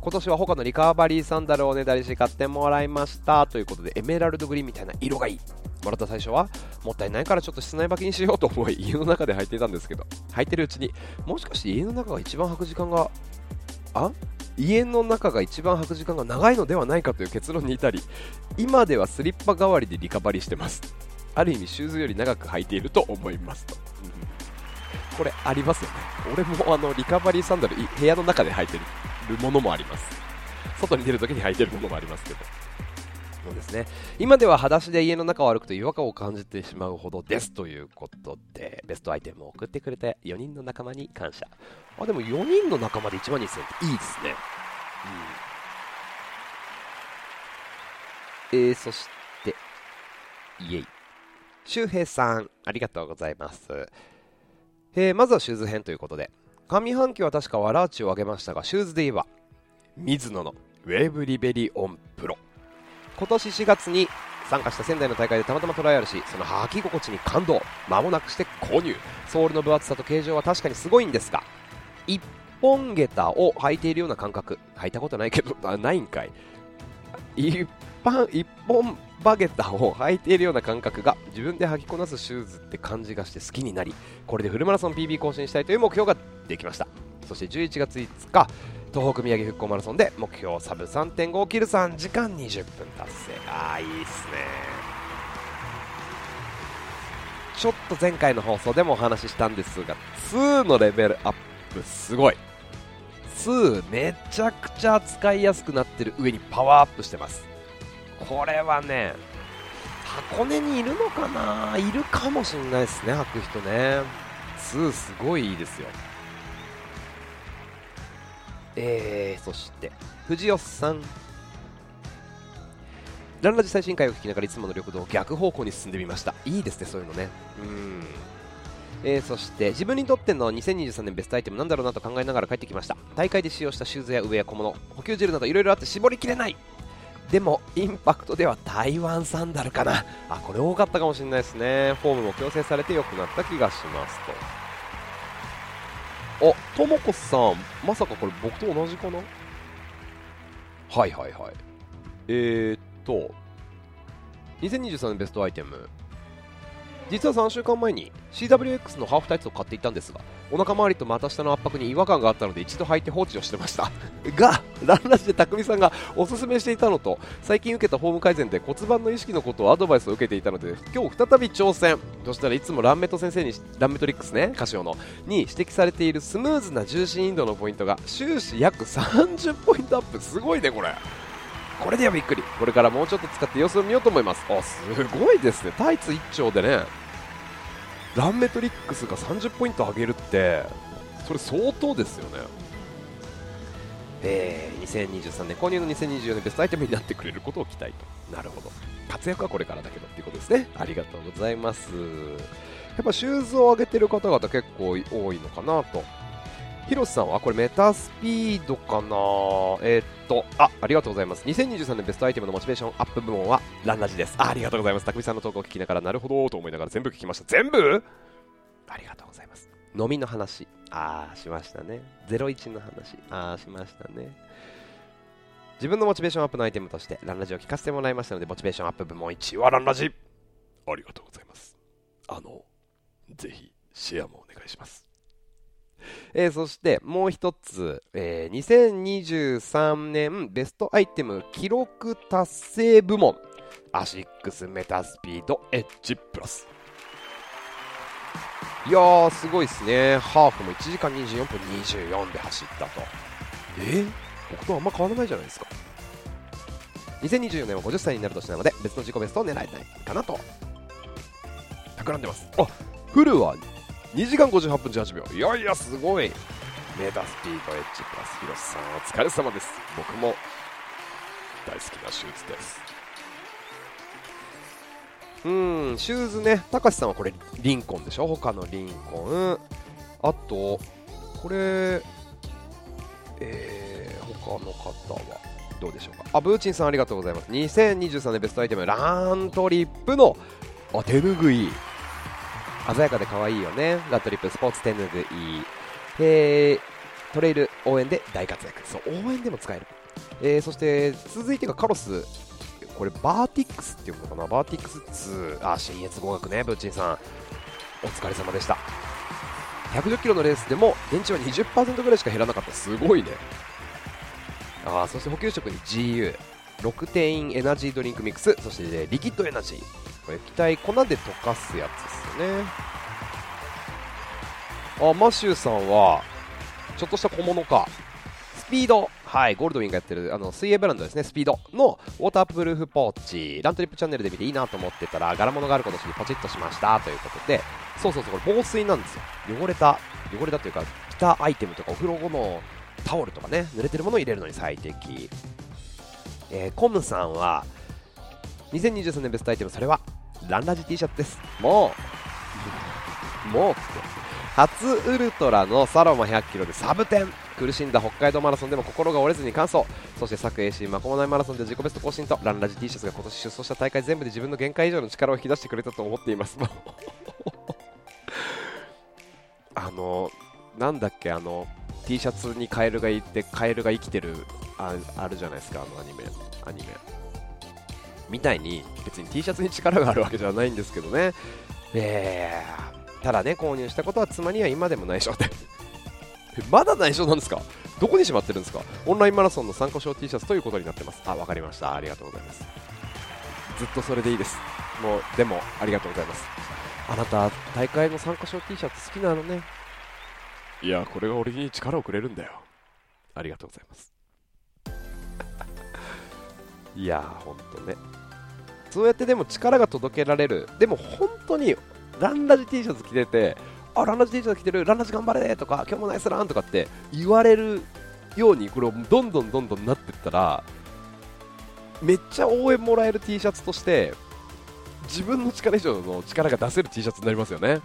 今年は他のリカバリーサンダルをおねだりし買ってもらいました。ということでエメラルドグリーンみたいな色がいい。もらった最初はもったいないからちょっと室内履きにしようと思い家の中で履いていたんですけど履いてるうちにもしかして家の中が一番履く時間があ家の中が一番履く時間が長いのではないかという結論に至り今ではスリッパ代わりでリカバリーしてます。ある意味シューズより長く履いていると思いますと、うん、これありますよね。俺もあのリカバリーサンダル部屋の中で履いてるものもあります。外に出るときに履いてるものもありますけど。そうですね。今では裸足で家の中を歩くと違和感を感じてしまうほどです。ということでベストアイテムを送ってくれた4人の仲間に感謝。あでも4人の仲間で1万2000円っていいですね。うん。えー、そしてイエイ。周平さんありがとうございます。えー、まずはシューズ編ということで。上半期は確かワラーチを挙げましたがシューズで言えばミズノのウェーブリベリオンプロ。今年4月に参加した仙台の大会でたまたまトライアルしその履き心地に感動間もなくして購入。ソールの分厚さと形状は確かにすごいんですが1本下駄を履いているような感覚履いたことないけどないんかい。一般一本下駄を履いているような感覚が自分で履きこなすシューズって感じがして好きになりこれでフルマラソン PB 更新したいという目標ができました。そして11月5日東北宮城復興マラソンで目標サブ3.5を切る3時間20分達成。ああいいっすね。ちょっと前回の放送でもお話ししたんですが2のレベルアップすごい。2めちゃくちゃ使いやすくなってる上にパワーアップしてます。これはね箱根にいるのかな？いるかもしんないですね履く人ね。2すごいいいですよ。えー、そして藤吉さん。ランラジ最新回を聞きながらいつもの緑道を逆方向に進んでみました。いいですねそういうのね。うん。えー、そして自分にとっての2023年ベストアイテムなんだろうなと考えながら帰ってきました。大会で使用したシューズや上や小物補給ジェルなどいろいろあって絞りきれない。でもインパクトでは台湾サンダルかな。あこれ多かったかもしれないですね。フォームも矯正されて良くなった気がしますと。あ、ともこさん、まさかこれ僕と同じかな？はいはいはい。えー、っと、2023年ベストアイテム。実は3週間前に CWX のハーフタイツを買っていたんですが、お腹周りと股下の圧迫に違和感があったので一度履いて放置をしてました。がランラジで匠さんがおすすめしていたのと最近受けたフォーム改善で骨盤の意識のことをアドバイスを受けていたので今日再び挑戦。そしたらいつもランメト先生にランメトリックスねカシオのに指摘されているスムーズな重心インドのポイントが終始約30ポイントアップ。すごいねこれ。これではびっくり。これからもうちょっと使って様子を見ようと思います。あすごいですね。タイツ1丁でね。ランメトリックスが30ポイント上げるってそれ相当ですよね。えー、2023年購入の2024年ベストアイテムになってくれることを期待と。なるほど。活躍はこれからだけどっていうことですね。ありがとうございます。やっぱシューズを上げてる方々結構多いのかなと。広瀬さんはこれメタスピードかな？えー、っと、あ、ありがとうございます。2023年ベストアイテムのモチベーションアップ部門はランラジです。あありがとうございます。匠さんの投稿を聞きながらなるほどと思いながら全部聞きました。全部？ありがとうございます。飲みの話。ああ、しましたね。01の話。ああ、しましたね。自分のモチベーションアップのアイテムとしてランラジを聞かせてもらいましたので、モチベーションアップ部門1位はランラジありがとうございます。あの、ぜひシェアもお願いします。えー、そしてもう一つ、えー、2023年ベストアイテム記録達成部門。アシックスメタスピードエッジプラス。いやーすごいですね。ハーフも1時間24分24で走ったと。え？ー、僕とあんま変わらないじゃないですか。2024年は50歳になる年なので別の自己ベストを狙いたいかなと。企んでます。あフルは2時間58分18秒。いやいやすごい。メータースピードエッジプラス広瀬さんお疲れ様です。僕も大好きなシューズです。うんシューズね。たかしさんはこれリンコンでしょ？他のリンコン。あとこれえー、他の方はどうでしょうか？あブーチンさんありがとうございます。2023年ベストアイテムラントリップのあ手ぬぐい鮮やかで可愛いよね。ラットリップスポーツテヌグいい。えー、トレイル応援で大活躍。そう、応援でも使える。えー、そして続いてがカロス。これバーティックスっていうのかなバーティックス2。あ、新越合格ね、ブッチンさん。お疲れ様でした。110キロのレースでも電池は20%ぐらいしか減らなかった。すごいね。あそして補給食に GU。6点インエナジードリンクミックス、そして、リキッドエナジー。これ液体粉で溶かすやつですよね。あマシューさんはちょっとした小物か。スピード。はいゴールドウィンがやってるあの水泳ブランドですね。スピード。のウォータープルーフポーチ。ラントリップチャンネルで見ていいなと思ってたら柄物があることにポチッとしました。ということで。そうそうそうこれ防水なんですよ。汚れた汚れたというか着たアイテムとかお風呂後のタオルとかね濡れてるものを入れるのに最適。えー、コムさんは2023年ベストアイテムそれはランラジ T シャツです。もう。もうって。初ウルトラのサロマ100キロでサブ10苦しんだ北海道マラソンでも心が折れずに完走。そして昨 AC マコモナイマラソンで自己ベスト更新とランラジ T シャツが今年出走した大会全部で自分の限界以上の力を引き出してくれたと思っています。あのなんだっけあの T シャツにカエルがいてカエルが生きてるああるじゃないですかあのアニメ。アニメ。みたいに別に T シャツに力があるわけじゃないんですけどね、えー、ただね購入したことは妻には今でも内緒でまだ内緒なんですか？どこにしまってるんですか？オンラインマラソンの参加賞 T シャツということになってます。あわかりました。ありがとうございます。ずっとそれでいいです。もうでもありがとうございます。あなた大会の参加賞 T シャツ好きなのね。いやこれが俺に力をくれるんだよ。ありがとうございますいやーほんとね。そうやってでも力が届けられる。でも本当にランラジ T シャツ着ててあランラジ T シャツ着てる。ランラジ頑張れとか今日もナイスランとかって言われるようにこれをどんどんどんどんなっていったらめっちゃ応援もらえる T シャツとして自分の力以上の力が出せる T シャツになりますよね。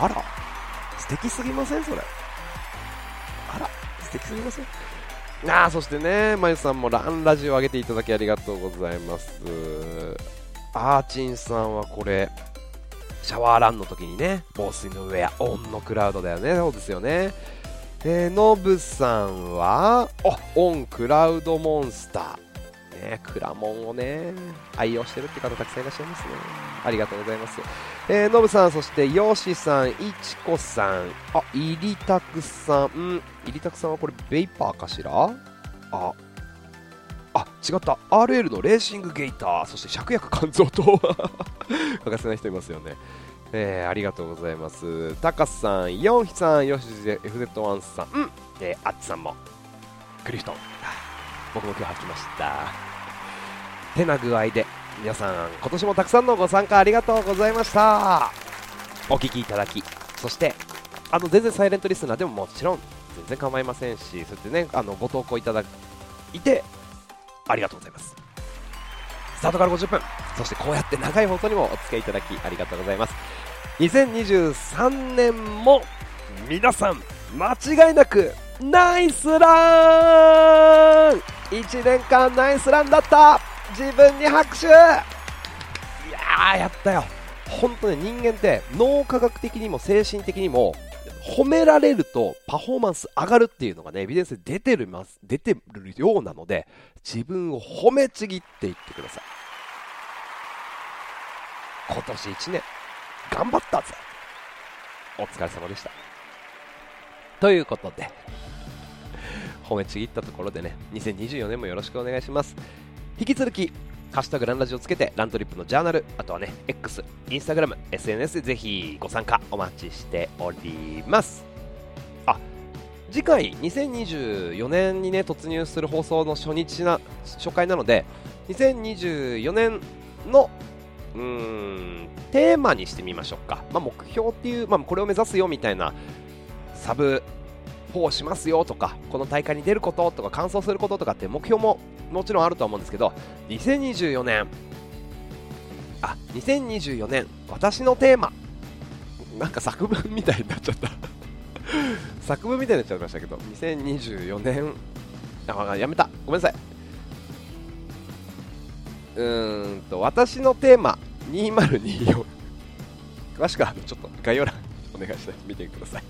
あら素敵すぎません？それ。あら素敵すぎません？あそしてね、まゆさんもランラジオ上げていただきありがとうございます。アーチンさんはこれ、シャワーランの時にね、防水のウェア、オンのクラウドだよね、そうですよね。で、ノブさんは、オンクラウドモンスター。ね、クラモンをね、愛用してるって方たくさんいらっしゃいますね。ありがとうございます。えー、ノブさん、そしてヨシさん、いちこさん、あ、いりたくさん、いりたくさんはこれベイパーかしら？あ、あ、違った。RL のレーシングゲーター、そして芍薬肝臓と 欠かせない人いますよね。えー、ありがとうございます。タカさん、ヨンヒさん、ヨシ FZ1 さん、うん、えー、アッチさんも、クリフトン。僕も今日履きましたてな具合で。皆さん今年もたくさんのご参加ありがとうございました。お聴きいただきそしてあの全然サイレントリスナーでももちろん全然構いませんしそうやってねあのご投稿いただいてありがとうございます。スタートから50分そしてこうやって長い放送にもお付き合いいただきありがとうございます。2023年も皆さん間違いなくナイスラン !1 年間ナイスランだった!自分に拍手。いやーやったよ。本当ね人間って脳科学的にも精神的にも褒められるとパフォーマンス上がるっていうのがねエビデンスで出てるます出てるようなので自分を褒めちぎっていってください。今年1年頑張ったぜ。お疲れ様でした。ということで褒めちぎったところでね2024年もよろしくお願いします。引き続きハッシュタグランラジをつけてラントリップのジャーナルあとはね X、インスタグラム、SNS でぜひご参加お待ちしております。あ次回2024年にね突入する放送の初日な初回なので2024年のうーんテーマにしてみましょうか、まあ、目標っていう、まあ、これを目指すよみたいなサブ4しますよとかこの大会に出ることとか完走することとかって目標ももちろんあると思うんですけど2024年あ2024年私のテーマ。なんか作文みたいになっちゃった。作文みたいになっちゃいましたけど2024年あやめた。ごめんなさい。うーんと私のテーマ。2024 詳しくはちょっと概要欄お願いして見てください。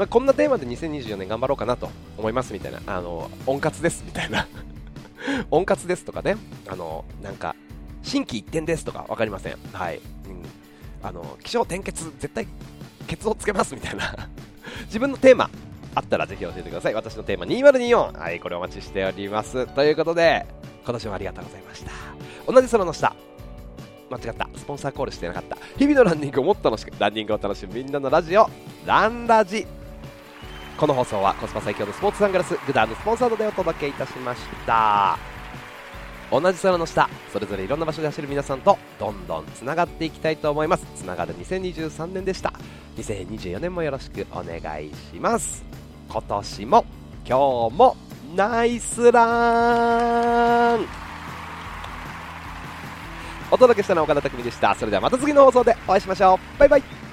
まあこんなテーマで2024年頑張ろうかなと思いますみたいなあの温活ですみたいな。温活ですとかね。あのなんか心機一転ですとか分かりません。はい、うん、あの気象転結絶対ケツをつけますみたいな。自分のテーマあったらぜひ教えてください。私のテーマ2024はいこれお待ちしております。ということで今年もありがとうございました。同じ空の下。間違った。スポンサーコールしてなかった。日々のランニングをもっと楽しくランニングを楽しむみんなのラジオ。ランラジ。この放送はコスパ最強のスポーツサングラスグダーのスポンサードでお届けいたしました。同じ空の下それぞれいろんな場所で走る皆さんとどんどんつながっていきたいと思います。つながる2023年でした。2024年もよろしくお願いします。今年も今日もナイスラン。お届けしたのは岡田匠でした。それではまた次の放送でお会いしましょう。バイバイ。